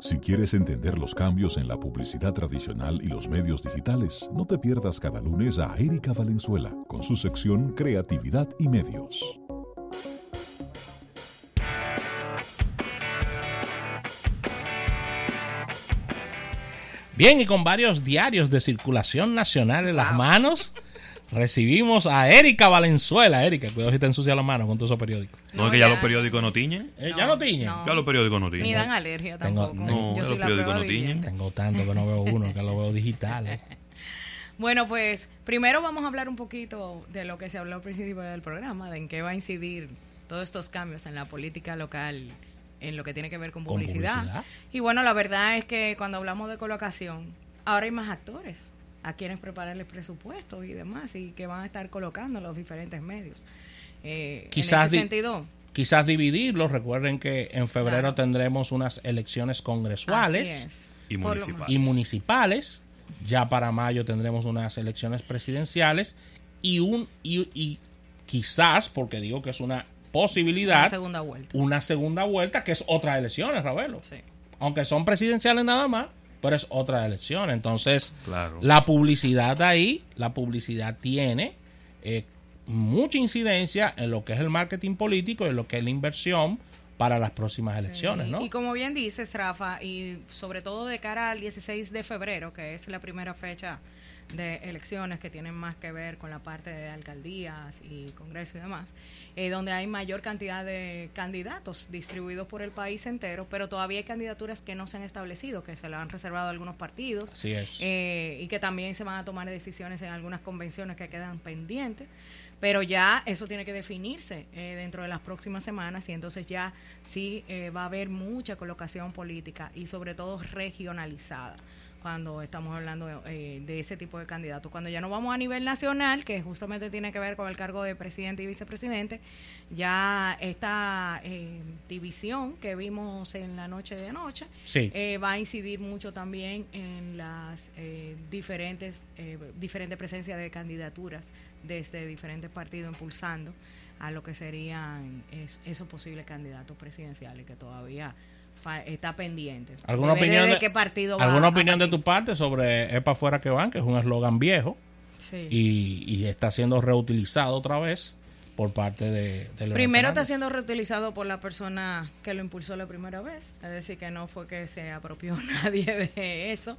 Si quieres entender los cambios en la publicidad tradicional y los medios digitales, no te pierdas cada lunes a Erika Valenzuela con su sección Creatividad y Medios. Bien, y con varios diarios de circulación nacional en las manos, recibimos a Erika Valenzuela. Erika, cuidado si te ensucia las manos con todos esos periódicos. No, es que ya, los periódicos no tiñen. Eh, ¿Ya no tiñen? Ya los periódicos no tiñen. Ni dan alergia Tengo- tampoco. no, Yo ya soy los periódicos no tiñen. Tengo tanto que no veo uno, que lo veo digital. eh. Bueno, pues primero vamos a hablar un poquito de lo que se habló al principio del programa, de en qué va a incidir todos estos cambios en la política local, en lo que tiene que ver con publicidad. Y bueno, la verdad es que cuando hablamos de colocación, ahora hay más actores a quienes prepararles presupuestos y demás, y que van a estar colocando en los diferentes medios. Eh, Quizás en ese di- sentido, Quizás dividirlos. Recuerden que en febrero Claro. tendremos unas elecciones congresuales. Y municipales. y municipales. Ya para mayo tendremos unas elecciones presidenciales y un y, y quizás, porque digo que es una posibilidad, Una segunda vuelta. una segunda vuelta que es otras elecciones, Ravelo. Sí. Aunque son presidenciales nada más, pero es otra elección. Entonces, Claro. la publicidad ahí, la publicidad tiene eh, mucha incidencia en lo que es el marketing político y en lo que es la inversión para las próximas elecciones, Sí, ¿no? Y como bien dices, Rafa, y sobre todo de cara al 16 de febrero, que es la primera fecha de elecciones que tienen más que ver con la parte de alcaldías y congreso y demás, eh, donde hay mayor cantidad de candidatos distribuidos por el país entero, pero todavía hay candidaturas que no se han establecido, que se lo han reservado a algunos partidos. Así es. Eh, y que también se van a tomar decisiones en algunas convenciones que quedan pendientes. Pero ya eso tiene que definirse eh, dentro de las próximas semanas y entonces ya sí eh, va a haber mucha colocación política y sobre todo regionalizada cuando estamos hablando eh, de ese tipo de candidatos. Cuando ya no vamos a nivel nacional, que justamente tiene que ver con el cargo de presidente y vicepresidente, ya esta eh, división que vimos en la noche de anoche Sí. eh, va a incidir mucho también en las eh, diferentes eh, diferente presencia de candidaturas desde diferentes partidos impulsando a lo que serían es- esos posibles candidatos presidenciales que todavía está pendiente. ¿Alguna opinión, de de, qué partido ¿alguna opinión de tu parte sobre Es para fuera que van, que es un eslogan viejo Sí. y, y está siendo reutilizado otra vez por parte de, de Primero está siendo reutilizado por la persona que lo impulsó la primera vez, es decir, que no fue que se apropió nadie de eso,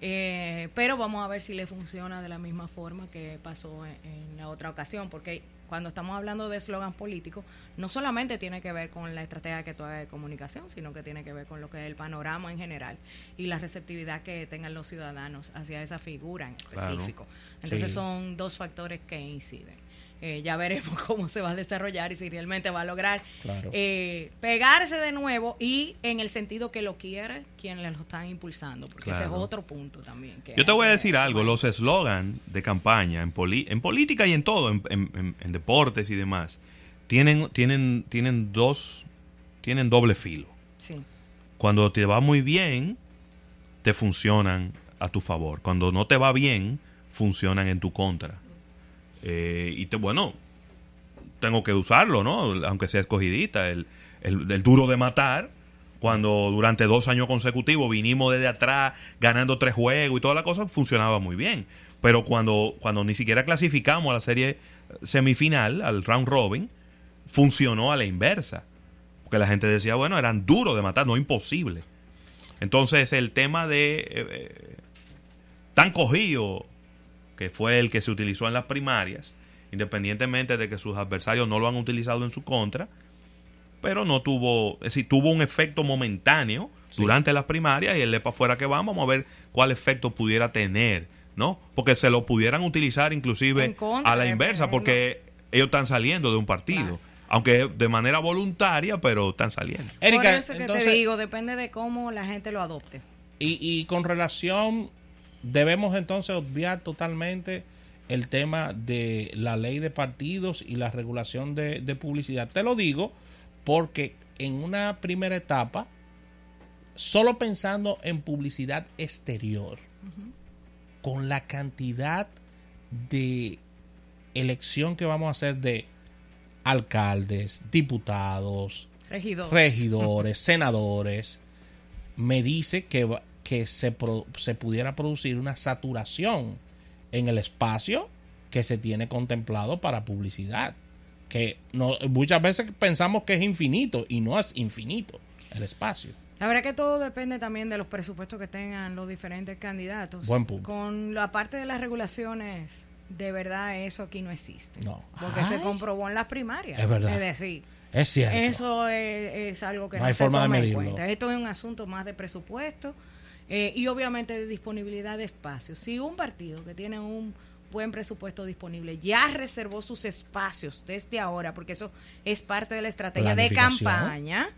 Eh, pero vamos a ver si le funciona de la misma forma que pasó en, en la otra ocasión, porque cuando estamos hablando de eslogan político, no solamente tiene que ver con la estrategia que tú hagas de comunicación, sino que tiene que ver con lo que es el panorama en general y la receptividad que tengan los ciudadanos hacia esa figura en Claro. específico. Entonces Sí. son dos factores que inciden. Eh, ya veremos cómo se va a desarrollar y si realmente va a lograr Claro. eh, pegarse de nuevo y en el sentido que lo quiere quien le lo están impulsando, porque ese es otro punto también. que Yo te voy a que- decir algo, los eslogan de campaña en, poli- en política y en todo, en, en- en- en deportes y demás, tienen, tienen, tienen dos, tienen doble filo. Sí, Cuando te va muy bien, te funcionan a tu favor. Cuando no te va bien, funcionan en tu contra. Eh, y te, bueno, tengo que usarlo, ¿no? Aunque sea escogidita, el, el- duro de matar. Cuando durante dos años consecutivos vinimos desde atrás ganando tres juegos y toda la cosa, funcionaba muy bien. Pero cuando, cuando ni siquiera clasificamos a la serie semifinal, al round robin, funcionó a la inversa. Porque la gente decía, bueno, eran duros de matar, no imposible. Entonces el tema de eh, eh, tan cogido, que fue el que se utilizó en las primarias, independientemente de que sus adversarios no lo han utilizado en su contra, pero no tuvo, es decir, tuvo un efecto momentáneo durante las primarias y el de para afuera que vamos, vamos a ver cuál efecto pudiera tener, ¿no? Porque se lo pudieran utilizar inclusive contra, a la inversa, porque ellos están saliendo de un partido. Claro. Aunque de manera voluntaria, pero están saliendo. Erika, Por eso que entonces, te digo, depende de cómo la gente lo adopte. y, y con relación, debemos entonces obviar totalmente el tema de la ley de partidos y la regulación de, de publicidad. Te lo digo porque en una primera etapa, solo pensando en publicidad exterior, con la cantidad de elección que vamos a hacer de alcaldes, diputados, Regidor. regidores, senadores, me dice que, que se, pro- se pudiera producir una saturación en el espacio que se tiene contemplado para publicidad. Que no, muchas veces pensamos que es infinito y no es infinito el espacio. La verdad que todo depende también de los presupuestos que tengan los diferentes candidatos. Buen punto. Con la parte de las regulaciones, de verdad eso aquí no existe. No. Porque se comprobó en las primarias. Es verdad. Es decir, Es cierto. eso es, es algo que No no, hay se forma de toma en medirlo. cuenta. Esto es un asunto más de presupuesto eh, y obviamente de disponibilidad de espacios. Si un partido que tiene un buen presupuesto disponible ya reservó sus espacios desde ahora, porque eso es parte de la estrategia de campaña,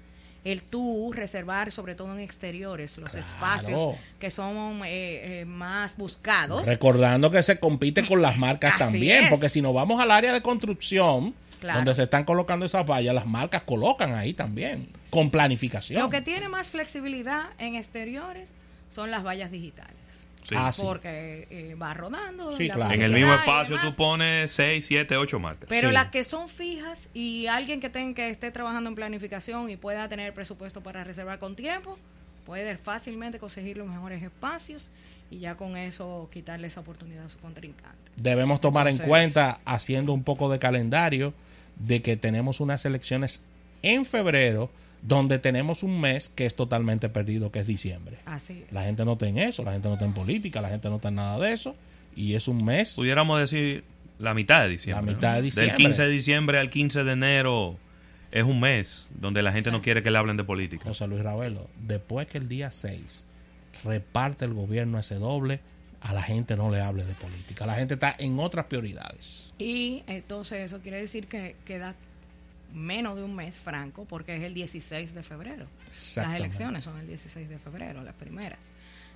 el tú reservar sobre todo en exteriores los Claro. espacios que son eh, eh, más buscados. Recordando que se compite con las marcas Así también, es. porque si nos vamos al área de construcción, Claro. donde se están colocando esas vallas, las marcas colocan ahí también, con planificación. Lo que tiene más flexibilidad en exteriores son las vallas digitales. Sí. Ah, sí. porque eh, va rodando. Sí, la claro. En el mismo espacio tú pones 6, 7, 8 marcas. Pero Sí. las que son fijas y alguien que, tenga, que esté trabajando en planificación y pueda tener presupuesto para reservar con tiempo, puede fácilmente conseguir los mejores espacios y ya con eso quitarle esa oportunidad a su contrincante. Debemos tomar en cuenta, haciendo un poco de calendario, de que tenemos unas elecciones en febrero, donde tenemos un mes que es totalmente perdido, que es diciembre. Así es. La gente no está en eso, la gente no está en política, la gente no está en nada de eso, y es un mes Pudiéramos decir la mitad de diciembre. La mitad ¿no? de diciembre. Del 15 de diciembre al 15 de enero es un mes donde la gente no quiere que le hablen de política. José Luis Ravelo, después que el día 6 reparte el gobierno ese doble, a la gente no le hable de política. La gente está en otras prioridades. Y entonces eso quiere decir que queda menos de un mes, Franco, porque es el 16 de febrero. Las elecciones son el 16 de febrero, las primeras.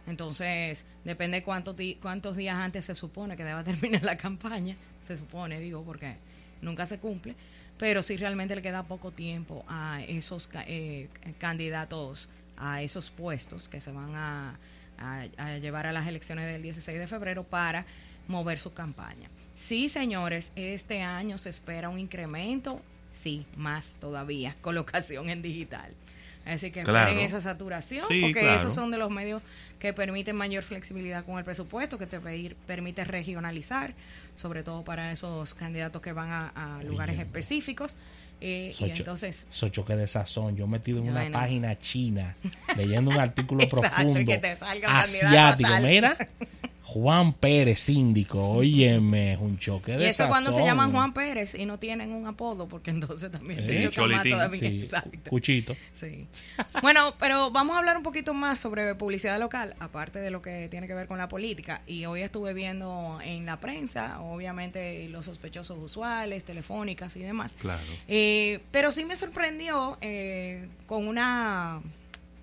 Entonces, depende cuántos, cuántos días antes se supone que deba terminar la campaña, se supone, digo, porque nunca se cumple, pero sí realmente le queda poco tiempo a esos eh, candidatos a esos puestos que se van a, a- a llevar a las elecciones del 16 de febrero para mover su campaña. Sí, señores, este año se espera un incremento, sí, más todavía, colocación en digital. Así que Claro. esperen esa saturación, Sí, porque claro. esos son de los medios que permiten mayor flexibilidad con el presupuesto, que te pedir- permite regionalizar, sobre todo para esos candidatos que van a, a lugares específicos. eh, y entonces, esos choques de sazón. Yo metido en una Bueno. página china, leyendo un artículo Exacto, profundo, que te salga un candidato asiático. Mira, Juan Pérez, síndico, óyeme, es un choque y de eso cuando se llaman Juan Pérez y no tienen un apodo, porque entonces también Sí, se todavía. Sí, Exacto. Cuchito. Sí. Bueno, pero vamos a hablar un poquito más sobre publicidad local, aparte de lo que tiene que ver con la política. Y hoy estuve viendo en la prensa, obviamente, los sospechosos usuales, telefónicas y demás. Claro. Eh, pero sí me sorprendió eh, con una,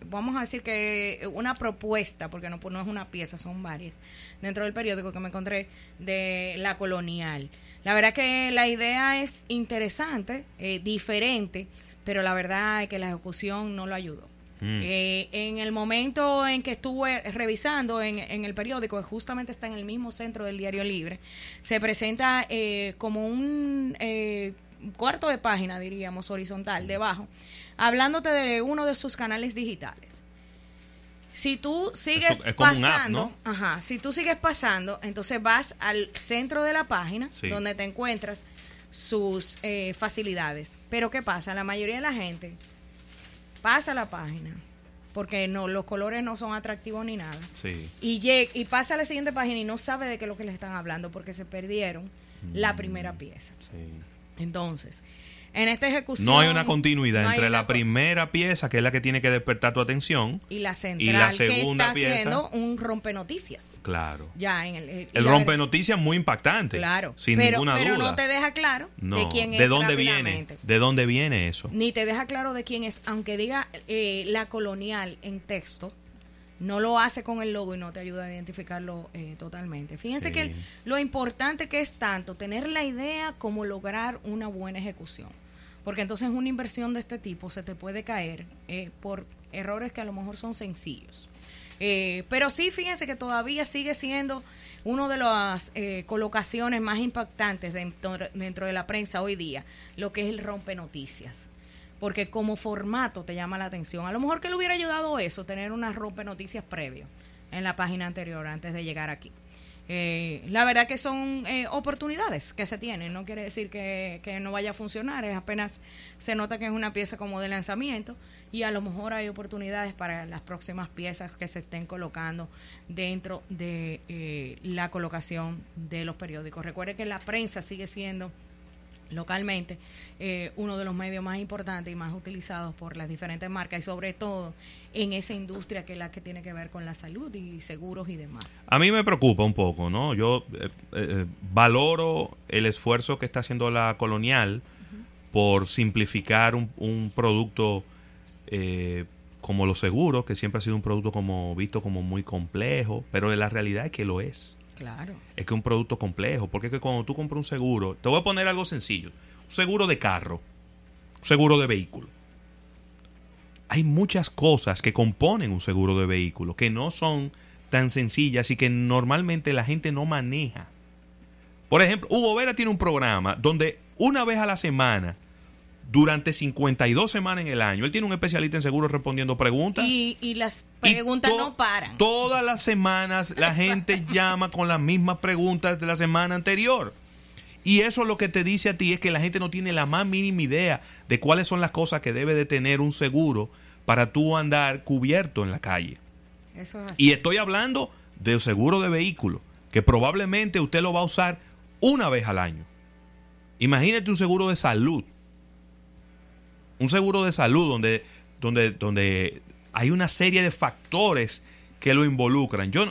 vamos a decir que una propuesta, porque no, no es una pieza, son varias, dentro del periódico que me encontré de la colonial. La verdad que la idea es interesante, eh, diferente, pero la verdad es que la ejecución no lo ayudó. Mm. Eh, en el momento en que estuve revisando en, en el periódico, que justamente está en el mismo centro del Diario Libre, se presenta eh, como un eh, cuarto de página, diríamos, horizontal, debajo, hablándote de uno de sus canales digitales. Si tú sigues Eso app, pasando, ¿no? ajá, si tú sigues pasando, entonces vas al centro de la página Sí. donde te encuentras sus eh, facilidades. Pero ¿qué pasa? La mayoría de la gente pasa la página porque no los colores no son atractivos ni nada. Sí. Y, y pasa a la siguiente página y no sabe de qué es lo que les están hablando porque se perdieron Mm. la primera pieza. sí. Entonces, en esta ejecución... No hay una continuidad no hay entre una la co- primera pieza, que es la que tiene que despertar tu atención. y la central, y la que segunda está pieza- haciendo un rompenoticias. Claro. Ya en el, eh, El la rompe verdad- noticias muy impactante. Claro, Sin pero, ninguna pero duda. no te deja claro No, de quién es ¿De dónde viene? ¿De dónde viene eso? Ni te deja claro de quién es, aunque diga eh, la colonial en texto, no lo hace con el logo y no te ayuda a identificarlo eh, totalmente. Fíjense Sí. que el- lo importante que es tanto tener la idea como lograr una buena ejecución. Porque entonces una inversión de este tipo se te puede caer eh, por errores que a lo mejor son sencillos. Eh, pero sí, fíjense que todavía sigue siendo una de las eh, colocaciones más impactantes dentro, dentro de la prensa hoy día, lo que es el rompe noticias. porque como formato te llama la atención. A lo mejor que le hubiera ayudado eso, tener una rompe noticias previo en la página anterior antes de llegar aquí. Eh, la verdad que son eh, oportunidades que se tienen, no quiere decir que, que, no vaya a funcionar, es apenas se nota que es una pieza como de lanzamiento y a lo mejor hay oportunidades para las próximas piezas que se estén colocando dentro de eh, la colocación de los periódicos. Recuerde que la prensa sigue siendo localmente eh, uno de los medios más importantes y más utilizados por las diferentes marcas y sobre todo en esa industria que es la que tiene que ver con la salud y seguros y demás. A mí me preocupa un poco, ¿no? Yo eh, eh, valoro el esfuerzo que está haciendo la colonial por simplificar un, producto como los seguros, que siempre ha sido un producto como visto como muy complejo, pero la realidad es que lo es. Claro. Es que es un producto complejo, porque es que cuando tú compras un seguro, te voy a poner algo sencillo, un seguro de carro, un seguro de vehículo. Hay muchas cosas que componen un seguro de vehículo que no son tan sencillas y que normalmente la gente no maneja. Por ejemplo, Hugo Vera tiene un programa donde una vez a la semana durante 52 semanas en el año. Él tiene un especialista en seguros respondiendo preguntas. Y, y las preguntas Y no paran. Todas las semanas la gente llama con las mismas preguntas de la semana anterior. Y eso lo que te dice a ti es que la gente no tiene la más mínima idea de cuáles son las cosas que debe de tener un seguro para tú andar cubierto en la calle. Eso es así. Y estoy hablando de seguro de vehículo, que probablemente usted lo va a usar una vez al año. Imagínate un seguro de salud. Un seguro de salud donde, donde, donde hay una serie de factores que lo involucran. Yo,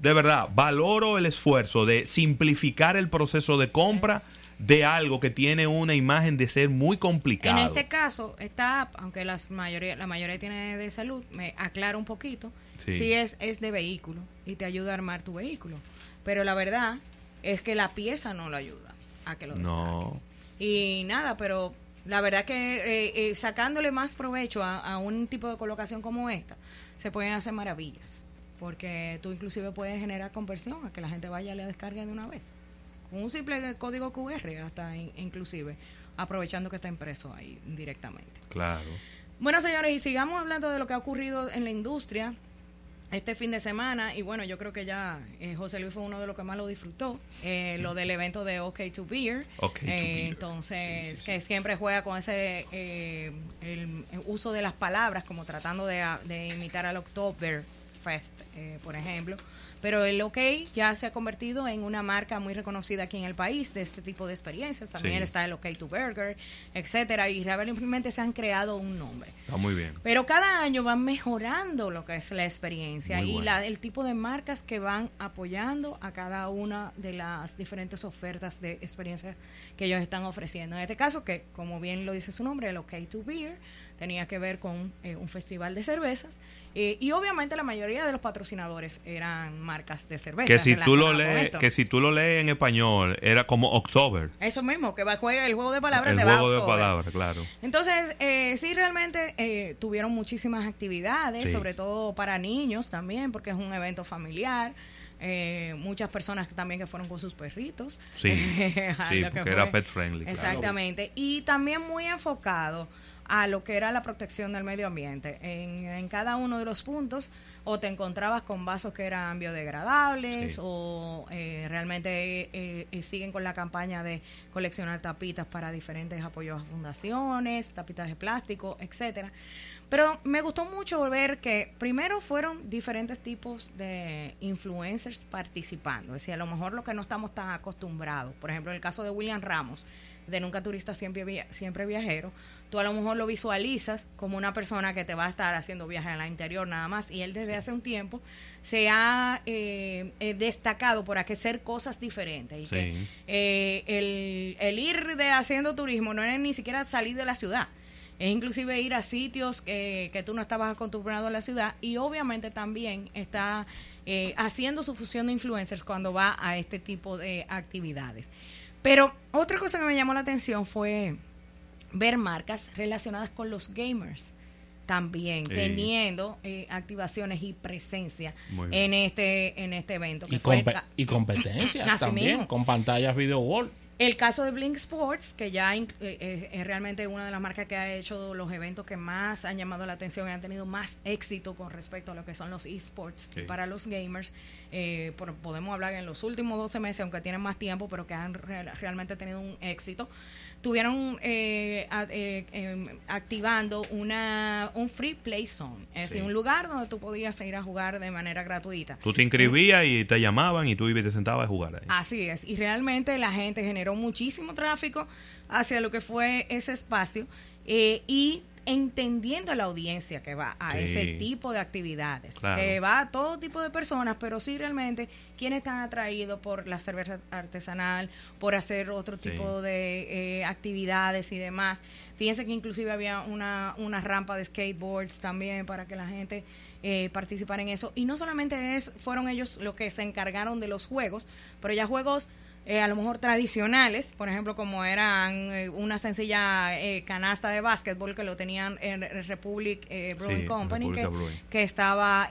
de verdad, valoro el esfuerzo de simplificar el proceso de compra de algo que tiene una imagen de ser muy complicado. En este caso, esta app, aunque las mayoría, la mayoría tiene de salud, me aclara un poquito, Sí. sí, es, es de vehículo y te ayuda a armar tu vehículo. Pero la verdad es que la pieza no lo ayuda a que lo destaque. No. Y nada, pero la verdad que eh, eh, sacándole más provecho a, a un tipo de colocación como esta, se pueden hacer maravillas. Porque tú inclusive puedes generar conversión a que la gente vaya y la descargue de una vez. Con un simple código QR hasta in- inclusive, aprovechando que está impreso ahí directamente. Claro. Bueno, señores, y sigamos hablando de lo que ha ocurrido en la industria este fin de semana. Y bueno, yo creo que ya eh, José Luis fue uno de los que más lo disfrutó. eh, lo del evento de OK to Beer. OK to Eh, Beer. Entonces, Sí, sí, sí. que siempre juega con ese el, el uso de las palabras, como tratando de, de imitar al Oktoberfest, eh, por ejemplo. Pero el OK ya se ha convertido en una marca muy reconocida aquí en el país de este tipo de experiencias. También Sí. está el OK to Burger, etcétera. Y realmente se han creado un nombre. Está muy bien. Pero cada año van mejorando lo que es la experiencia Muy y bueno. la, el tipo de marcas que van apoyando a cada una de las diferentes ofertas de experiencias que ellos están ofreciendo. En este caso, que como bien lo dice su nombre, el OK to Beer, tenía que ver con eh, un festival de cervezas eh, y obviamente la mayoría de los patrocinadores eran marcas de cerveza. Que si tú lo lees, que si tú lo lees en español, era como October. Eso mismo, que va juega el juego de palabras el juego de palabras, claro. Entonces, eh, sí, realmente eh, tuvieron muchísimas actividades, Sí. sobre todo para niños también, porque es un evento familiar. Eh, muchas personas también que fueron con sus perritos. Sí, sí, porque era pet friendly, claro. Exactamente. Y también muy enfocado a lo que era la protección del medio ambiente. En, en cada uno de los puntos o te encontrabas con vasos que eran biodegradables Sí. o eh, realmente eh, eh, siguen con la campaña de coleccionar tapitas para diferentes apoyos a fundaciones, tapitas de plástico, etcétera. Pero me gustó mucho ver que primero fueron diferentes tipos de influencers participando. Es decir, a lo mejor lo que no estamos tan acostumbrados. Por ejemplo, en el caso de William Ramos, de Nunca Turista Siempre, Via- siempre Viajero, tú a lo mejor lo visualizas como una persona que te va a estar haciendo viajes la interior nada más. Y él desde hace un tiempo se ha eh, eh, destacado por hacer cosas diferentes. Y Sí. que eh, el, el ir de haciendo turismo no es ni siquiera salir de la ciudad. Es inclusive ir a sitios que, que tú no estabas acostumbrado a la ciudad y obviamente también está eh, haciendo su fusión de influencers cuando va a este tipo de actividades. Pero otra cosa que me llamó la atención fue ver marcas relacionadas con los gamers también Sí. teniendo eh, activaciones y presencia en este en este evento que Y, fue compe- y competencias también, mismo. con pantallas video wall. El caso de Blink Sports, que ya eh, eh, es realmente una de las marcas que ha hecho los eventos que más han llamado la atención y han tenido más éxito con respecto a lo que son los esports para los gamers. Eh, podemos hablar en los últimos 12 meses, aunque tienen más tiempo, pero que han realmente tenido un éxito estuvieron eh, eh, em, activando una un free play zone, es decir, un lugar donde tú podías ir a jugar de manera gratuita. Tú te inscribías y te llamaban y tú ibas y te sentabas a jugar ahí. Así es, y realmente la gente generó muchísimo tráfico hacia lo que fue ese espacio eh, y entendiendo la audiencia que va a ese tipo de actividades, que va a todo tipo de personas, pero sí realmente quienes están atraídos por la cerveza artesanal, por hacer otro tipo de eh, actividades y demás. Fíjense que inclusive había una, una rampa de skateboards también para que la gente eh, participara en eso. Y no solamente es, fueron ellos los que se encargaron de los juegos, pero ya juegos eh, a lo mejor tradicionales, por ejemplo, como eran eh, una sencilla eh, canasta de básquetbol que lo tenían en Republic Brewing Company, que, estaba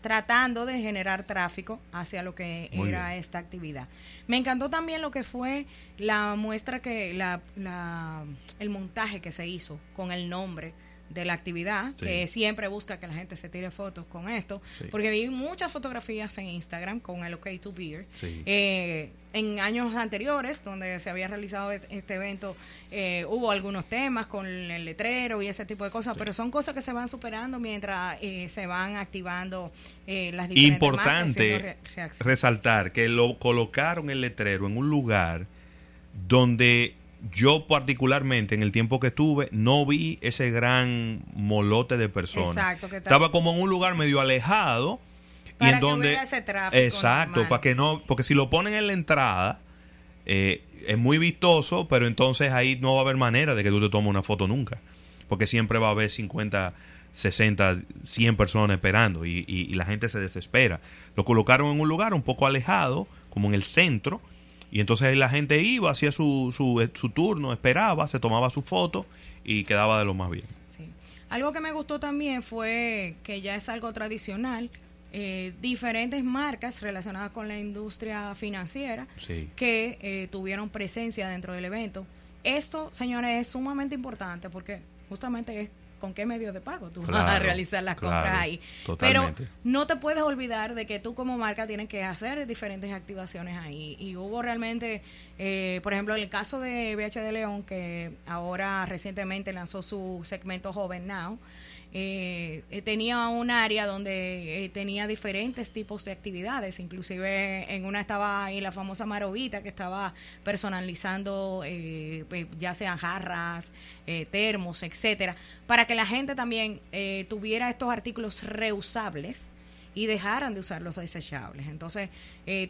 tratando de generar tráfico hacia lo que era esta actividad. Me encantó también lo que fue la muestra que, la, la, el montaje que se hizo con el nombre de la actividad, que siempre busca que la gente se tire fotos con esto, porque vi muchas fotografías en Instagram con el OK to Beer. Eh, en años anteriores, donde se había realizado este evento, eh, hubo algunos temas con el letrero y ese tipo de cosas, pero son cosas que se van superando mientras eh, se van activando las diferentes Importante resaltar que lo colocaron el letrero en un lugar donde yo particularmente en el tiempo que estuve no vi ese gran molote de personas. Exacto, que estaba como en un lugar medio alejado y en donde ese tráfico exacto, para que no, porque si lo ponen en la entrada eh, es muy vistoso, pero entonces ahí no va a haber manera de que tú te tomes una foto nunca, porque siempre va a haber 50 60, 100 personas esperando y, y la gente se desespera. Lo colocaron en un lugar un poco alejado, como en el centro, y entonces la gente iba, hacía su, su, eh, su turno, esperaba, se tomaba su foto y quedaba de lo más bien. Sí. Algo que me gustó también fue que ya es algo tradicional, eh, diferentes marcas relacionadas con la industria financiera que eh, tuvieron presencia dentro del evento. Esto, señores, es sumamente importante porque justamente es con qué medio de pago tú vas a realizar las compras ahí. Pero no te puedes olvidar de que tú como marca tienes que hacer diferentes activaciones ahí. Y hubo realmente, eh, por ejemplo, el caso de BH de León, que ahora recientemente lanzó su segmento Joven Now, eh, eh, tenía un área donde eh, tenía diferentes tipos de actividades, inclusive en una estaba ahí la famosa Marovita que estaba personalizando ya sean jarras, termos, etcétera, para que la gente también tuviera estos artículos reusables y dejaran de usar los desechables. Entonces,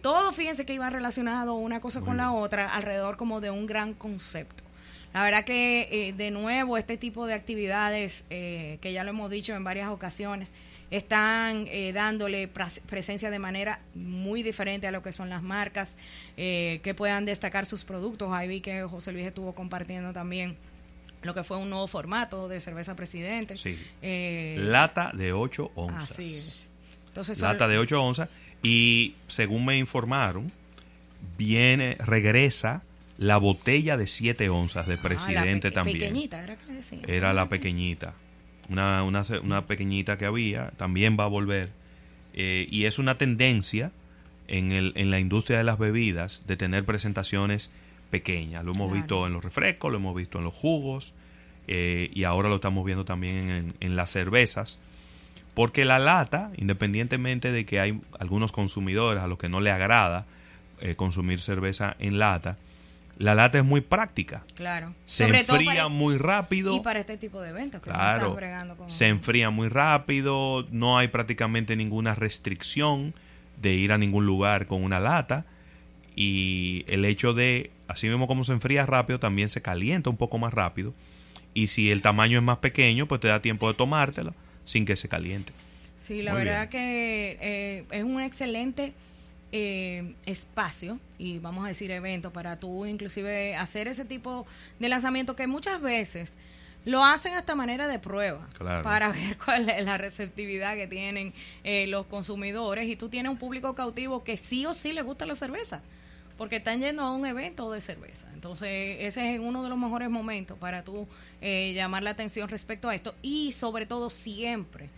todo fíjense que iba relacionado una cosa con la otra alrededor como de un gran concepto. La verdad que eh, de nuevo este tipo de actividades, eh, que ya lo hemos dicho en varias ocasiones, están eh, dándole presencia de manera muy diferente a lo que son las marcas que puedan destacar sus productos. Ahí vi que José Luis estuvo compartiendo también lo que fue un nuevo formato de cerveza presidente. Sí. Lata de 8 onzas. Así es. Entonces, Lata de 8 onzas. Y según me informaron, viene, regresa la botella de 7 onzas de ah, presidente también. Pequeñita, era que decía. Era la pequeñita. Una, una, una, pequeñita que había, también va a volver. Eh, y es una tendencia en, el, en la industria de las bebidas de tener presentaciones pequeñas. Lo hemos visto en los refrescos, lo hemos visto en los jugos eh, y ahora lo estamos viendo también en, en las cervezas. Porque la lata, independientemente de que hay algunos consumidores a los que no le agrada eh, consumir cerveza en lata, la lata es muy práctica. Claro. Se enfría muy rápido. Y para este tipo de eventos. claro. Se enfría muy rápido. No hay prácticamente ninguna restricción de ir a ningún lugar con una lata. Y el hecho de, así mismo como se enfría rápido, también se calienta un poco más rápido. Y si el tamaño es más pequeño, pues te da tiempo de tomártela sin que se caliente. Sí, la verdad que eh, es un excelente eh, espacio y vamos a decir evento para tú inclusive hacer ese tipo de lanzamiento que muchas veces lo hacen hasta manera de prueba para ver cuál es la receptividad que tienen eh, los consumidores y tú tienes un público cautivo que sí o sí le gusta la cerveza porque están yendo a un evento de cerveza. Entonces, ese es uno de los mejores momentos para tú eh, llamar la atención respecto a esto y sobre todo siempre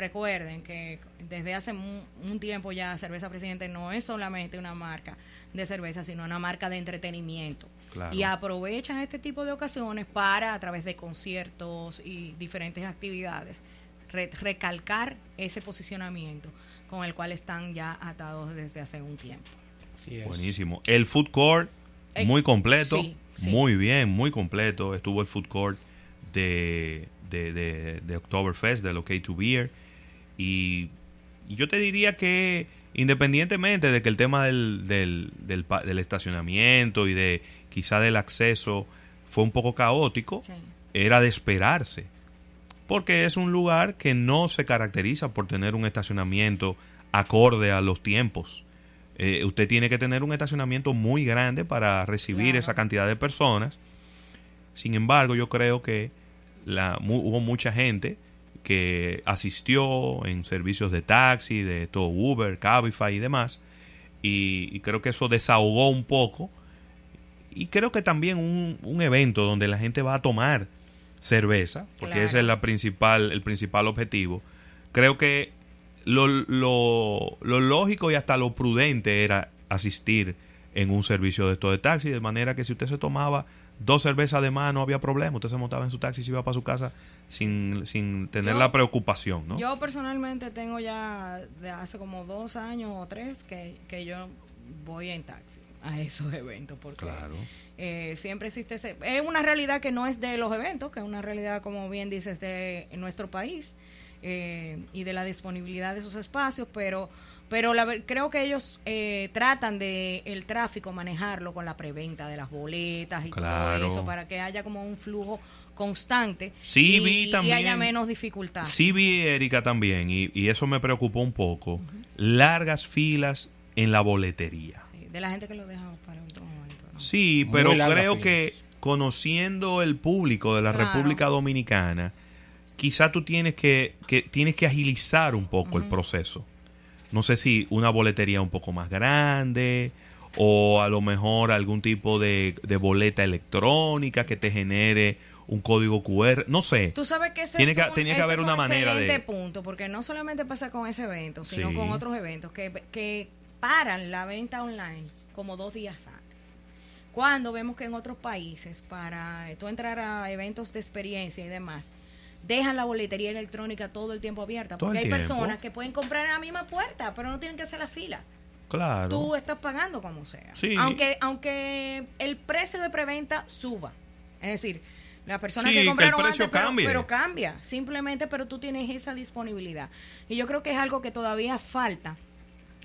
recuerden que desde hace un, tiempo ya Cerveza Presidente no es solamente una marca de cerveza, sino una marca de entretenimiento. Y aprovechan este tipo de ocasiones para, a través de conciertos y diferentes actividades, recalcar ese posicionamiento con el cual están ya atados desde hace un tiempo. Buenísimo. El food court, eh, muy completo. Muy bien, muy completo. Estuvo el food court de, de, de, de Oktoberfest, del OK to Beer. Y, yo te diría que independientemente de que el tema del, del, del, estacionamiento y de quizá del acceso fue un poco caótico, era de esperarse. Porque es un lugar que no se caracteriza por tener un estacionamiento acorde a los tiempos. Eh, usted tiene que tener un estacionamiento muy grande para recibir esa cantidad de personas. Sin embargo, yo creo que la, hubo mucha gente que asistió en servicios de taxi, de todo Uber, Cabify y demás. Y, creo que eso desahogó un poco. Y creo que también un, un evento donde la gente va a tomar cerveza, porque ese es la principal, el principal objetivo. Creo que lo, lo, lo lógico y hasta lo prudente era asistir en un servicio de esto de taxi, de manera que si usted se tomaba dos cervezas de más no había problema, usted se montaba en su taxi y se iba para su casa sin, sin tener la preocupación, ¿no? Yo personalmente tengo ya de hace como dos años o tres que, que yo voy en taxi a esos eventos porque eh, siempre existe ese... Es una realidad que no es de los eventos, que es una realidad, como bien dices, de nuestro país eh, y de la disponibilidad de esos espacios, pero pero la, creo que ellos eh, tratan de el tráfico manejarlo con la preventa de las boletas y todo eso para que haya como un flujo constante sí, y, vi también, haya menos dificultad. Sí vi, Erika, también, y, y eso me preocupó un poco, largas filas en la boletería. de la gente que lo deja para otro momento. Sí, pero creo que conociendo el público de la República Dominicana, quizá tú tienes que, que, tienes que agilizar un poco el proceso no sé si una boletería un poco más grande o a lo mejor algún tipo de, boleta electrónica que te genere un código QR, no sé. Tú sabes que ese tiene que, tenía que haber una manera de punto, porque no solamente pasa con ese evento, sino con otros eventos que, que paran la venta online como dos días antes. Cuando vemos que en otros países, para tú entrar a eventos de experiencia y demás, dejan la boletería electrónica todo el tiempo abierta. porque hay personas que pueden comprar en la misma puerta, pero no tienen que hacer la fila. Claro. Tú estás pagando como sea. Aunque, aunque el precio de preventa suba. Es decir, la persona que compraron antes, pero, cambia. Simplemente, pero tú tienes esa disponibilidad. Y yo creo que es algo que todavía falta.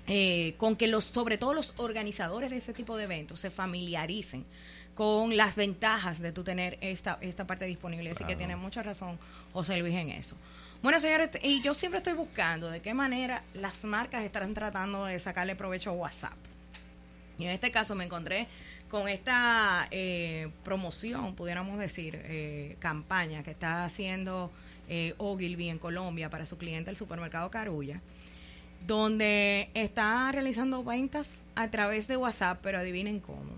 Eh, con que los, sobre todo los organizadores de ese tipo de eventos se familiaricen con las ventajas de tú tener esta, esta parte disponible. Así que tiene mucha razón José Luis en eso. Bueno, señores, y yo siempre estoy buscando de qué manera las marcas están tratando de sacarle provecho a WhatsApp. Y en este caso me encontré con esta eh, promoción, pudiéramos decir, eh, campaña que está haciendo eh, Ogilvy en Colombia para su cliente el supermercado Carulla, donde está realizando ventas a través de WhatsApp, pero adivinen cómo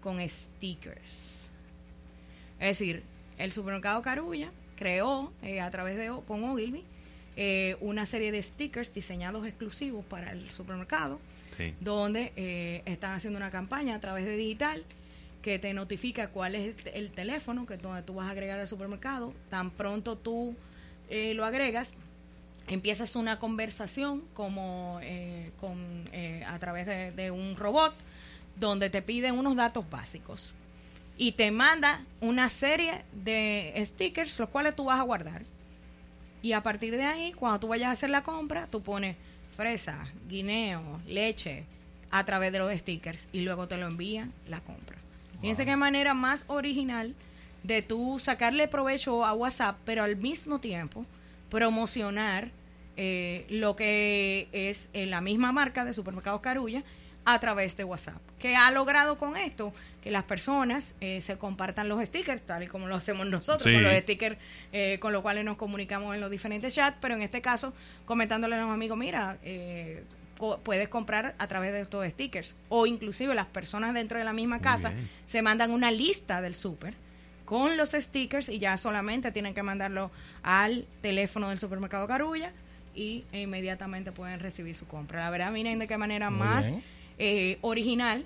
con stickers. Es decir, el supermercado Carulla creó eh, a través de con Ogilvy eh, una serie de stickers diseñados exclusivos para el supermercado, donde eh, están haciendo una campaña a través de digital que te notifica cuál es el teléfono que donde tú vas a agregar al supermercado. Tan pronto tú lo agregas, empiezas una conversación como con, a través de un robot donde te piden unos datos básicos y te manda una serie de stickers, los cuales tú vas a guardar. Y a partir de ahí, cuando tú vayas a hacer la compra, tú pones fresa, guineo, leche a través de los stickers y luego te lo envían la compra. Fíjense qué manera más original de tú sacarle provecho a WhatsApp, pero al mismo tiempo promocionar eh, lo que es en la misma marca de Supermercados Carulla a través de WhatsApp. ¿Qué ha logrado con esto? Que las personas eh, se compartan los stickers, tal y como lo hacemos nosotros, con los stickers eh, con los cuales nos comunicamos en los diferentes chats, pero en este caso comentándole a los amigos, mira, eh, co- puedes comprar a través de estos stickers. O inclusive las personas dentro de la misma casa se mandan una lista del súper con los stickers y ya solamente tienen que mandarlo al teléfono del supermercado Carulla y e inmediatamente pueden recibir su compra. La verdad, miren de qué manera Muy más bien. Eh, original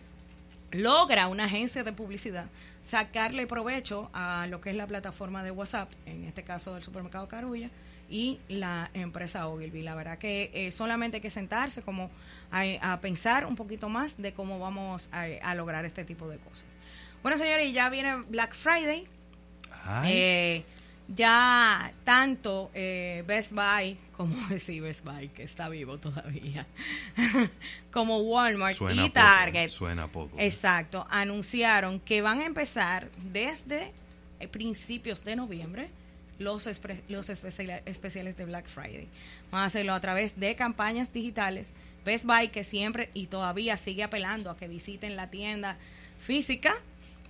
logra una agencia de publicidad sacarle provecho a lo que es la plataforma de WhatsApp, en este caso del supermercado Carulla, y la empresa Ogilvy. La verdad que eh, solamente hay que sentarse como a, a pensar un poquito más de cómo vamos a, a lograr este tipo de cosas. Bueno, señores, ya viene Black Friday. Ay, Eh, ya tanto eh, Best Buy, como decir Best Buy, que está vivo todavía, como Walmart suena y poco, Target, Suena poco. exacto, anunciaron que van a empezar desde eh, principios de noviembre los, los especial- especiales de Black Friday. Van a hacerlo a través de campañas digitales. Best Buy, que siempre y todavía sigue apelando a que visiten la tienda física,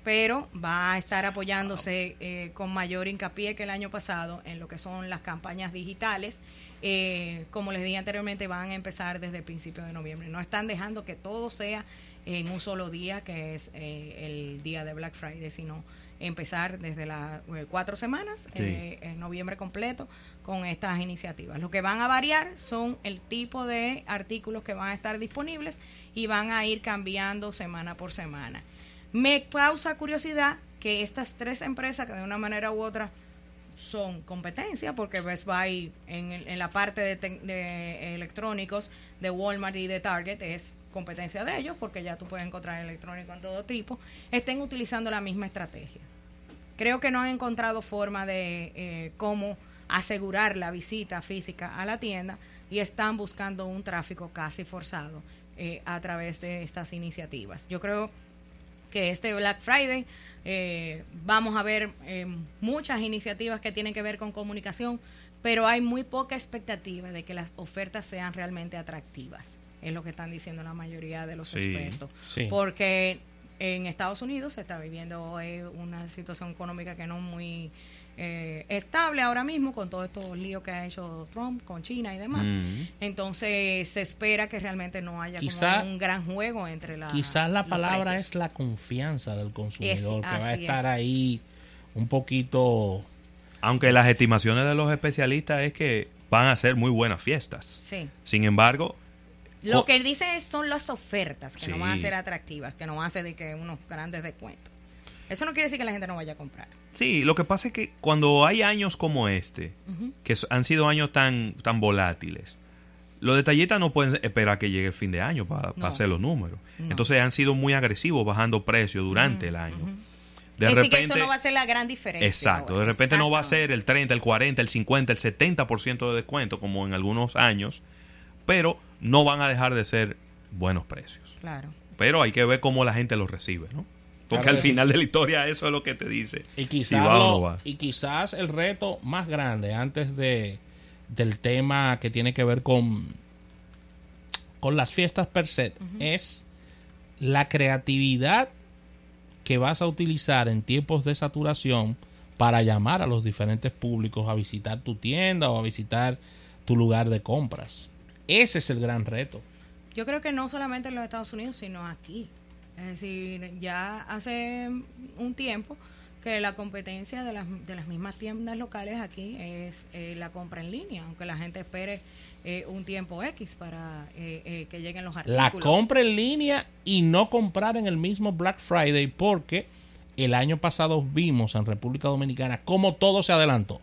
pero va a estar apoyándose eh, con mayor hincapié que el año pasado en lo que son las campañas digitales. Eh, como les dije anteriormente, van a empezar desde el principio de noviembre. No están dejando que todo sea en un solo día, que es eh, el día de Black Friday, sino empezar desde las eh, cuatro semanas, Sí. eh, en noviembre completo, con estas iniciativas. Lo que van a variar son el tipo de artículos que van a estar disponibles y van a ir cambiando semana por semana. Me causa curiosidad que estas tres empresas, que de una manera u otra son competencia, porque Best Buy en, en la parte de electrónicos de Walmart y de Target es competencia de ellos, porque ya tú puedes encontrar electrónico en todo tipo, estén utilizando la misma estrategia. Creo que no han encontrado forma de eh, cómo asegurar la visita física a la tienda y están buscando un tráfico casi forzado eh, a través de estas iniciativas. Yo creo que este Black Friday eh, vamos a ver eh, muchas iniciativas que tienen que ver con comunicación, pero hay muy poca expectativa de que las ofertas sean realmente atractivas, es lo que están diciendo la mayoría de los Sí, expertos. sí. Porque en Estados Unidos se está viviendo eh, una situación económica que no muy estable ahora mismo con todos estos líos que ha hecho Trump con China y demás. Mm. Entonces se espera que realmente no haya Quizá- como un gran juego entre la Quizás la palabra es la confianza del consumidor, que va a estar es. ahí un poquito... Aunque las estimaciones de los especialistas es que van a ser muy buenas fiestas. Sí. Sin embargo, Lo que él dice es- son las ofertas que no van a Sí. ser atractivas, que no van a ser de que unos grandes descuentos. Eso no quiere decir que la gente no vaya a comprar. sí, lo que pasa es que cuando hay años como este, que han sido años tan, tan volátiles, los detallistas no pueden esperar que llegue el fin de año para No. hacer los números. No. Entonces han sido muy agresivos bajando precios durante el año. De decir, que repente, eso no va a ser la gran diferencia. exacto, ahora. de repente no va a ser el 30, el 40, el 50, el 70% de descuento como en algunos años, pero no van a dejar de ser buenos precios. Claro. Pero hay que ver cómo la gente los recibe, ¿no? Porque Claro al final de la historia eso es lo que te dice. Y si quizás, va o lo- no va. y quizás el reto más grande antes de del tema que tiene que ver con, con las fiestas per se es la creatividad que vas a utilizar en tiempos de saturación para llamar a los diferentes públicos a visitar tu tienda o a visitar tu lugar de compras. Ese es el gran reto. Yo creo que no solamente en los Estados Unidos, sino aquí. Es decir, ya hace un tiempo que la competencia de las, de las mismas tiendas locales aquí es eh, la compra en línea, aunque la gente espere eh, un tiempo X para eh, eh, que lleguen los artículos. La compra en línea y no comprar en el mismo Black Friday porque el año pasado vimos en República Dominicana cómo todo se adelantó.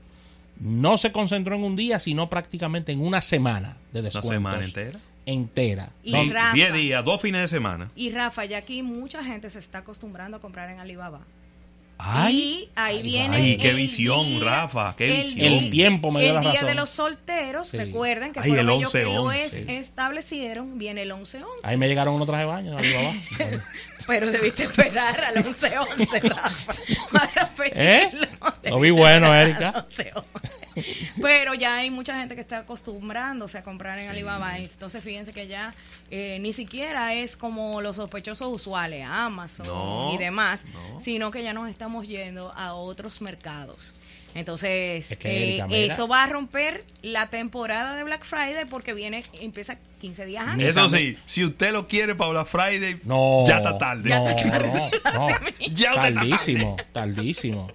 No se concentró en un día, sino prácticamente en una semana de Una descuentos. semana entera. Entera. Y Donde- Rafa. 10 días, dos fines de semana. Y Rafa, ya aquí mucha gente se está acostumbrando a comprar en Alibaba. Ay, y ahí ay, viene. ay, qué el visión, día- Rafa, qué el visión. día- El tiempo me dio el la día razón. de los solteros, Sí. recuerden que Ay, el ellos que lo 11-11. es- establecieron, viene el 11-11. Ahí me llegaron unos trajes de baño. Alibaba. Pero debiste esperar al 11-11, Rafa. Para ¿Eh? pedirlo. Lo vi bueno, Erika. Al 11-11. Pero ya hay mucha gente que está acostumbrándose a comprar en Alibaba. Entonces, fíjense que ya eh, ni siquiera es como los sospechosos usuales, Amazon No, y demás, no. sino que ya nos estamos yendo a otros mercados. Entonces, Es que, eh, eso va a romper la temporada de Black Friday porque viene, empieza 15 días antes. Eso sí, si usted lo quiere para Black Friday, No. ya está tarde. No, Ya está tarde. no, no. Ya usted está Tardísimo, tardísimo.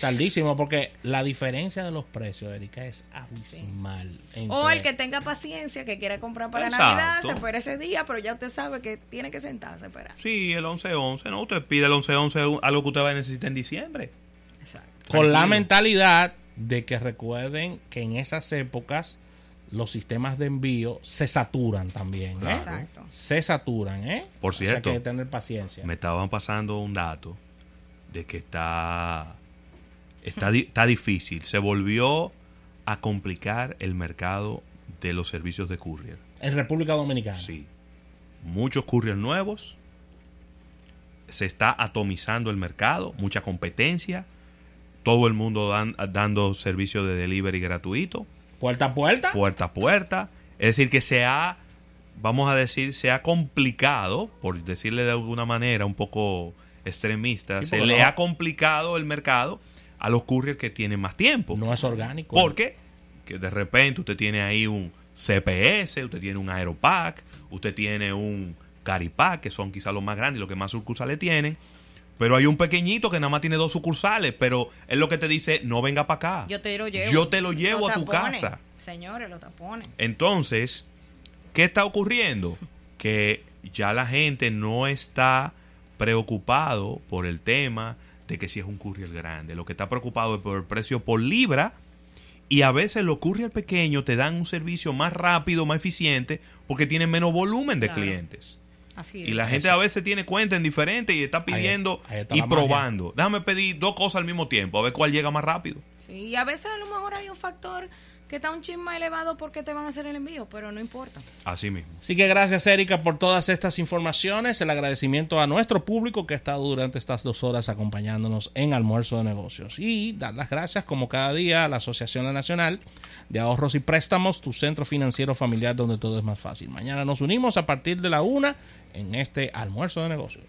Tardísimo, porque la diferencia de los precios, Erika, es abismal. entre- O el que tenga paciencia, que quiera comprar para Exacto. Navidad, se espera ese día, pero ya usted sabe que tiene que sentarse a esperar. Sí, el 11-11, ¿no? Usted pide el 11-11, algo que usted va a necesitar en diciembre. Con la mentalidad de que recuerden que en esas épocas los sistemas de envío se saturan también. ¿eh? Claro. Exacto. Se saturan, ¿eh? Por O sea cierto. que hay que tener paciencia. Me estaban pasando un dato de que está, está, está difícil. Se volvió a complicar el mercado de los servicios de courier. En República Dominicana. Sí. Muchos courier nuevos. Se está atomizando el mercado, mucha competencia. Todo el mundo dan- dando servicio de delivery gratuito, Puerta a puerta. puerta a puerta. Es decir, que se ha, vamos a decir, se ha complicado, por decirle de alguna manera un poco extremista, Sí, se le ha complicado el mercado a los couriers que tienen más tiempo. No es orgánico. Porque que de repente usted tiene ahí un CPS, usted tiene un Aeropack, usted tiene un Caripack, que son quizás los más grandes y los que más sucursales tienen. Pero hay un pequeñito que nada más tiene dos sucursales, pero es lo que te dice, no venga para acá. Yo te lo llevo. Yo te lo llevo a tu casa. Señores, los tapones. Entonces, ¿qué está ocurriendo? Que ya la gente no está preocupado por el tema de que si es un courier grande. Lo que está preocupado es por el precio por libra. Y a veces los courier pequeños te dan un servicio más rápido, más eficiente, porque tienen menos volumen de Claro. clientes. Así Y la gente a veces tiene cuenta en diferente y está pidiendo ahí está y magia. probando. Déjame pedir dos cosas al mismo tiempo, a ver cuál llega más rápido. Sí, y a veces a lo mejor hay un factor que está un chisme elevado porque te van a hacer el envío, pero no importa. Así mismo. Así que gracias, Erika, por todas estas informaciones. El agradecimiento a nuestro público que ha estado durante estas dos horas acompañándonos en Almuerzo de Negocios. Y dar las gracias, como cada día, a la Asociación Nacional de Ahorros y Préstamos, tu centro financiero familiar donde todo es más fácil. Mañana nos unimos a partir de la una en este almuerzo de negocios.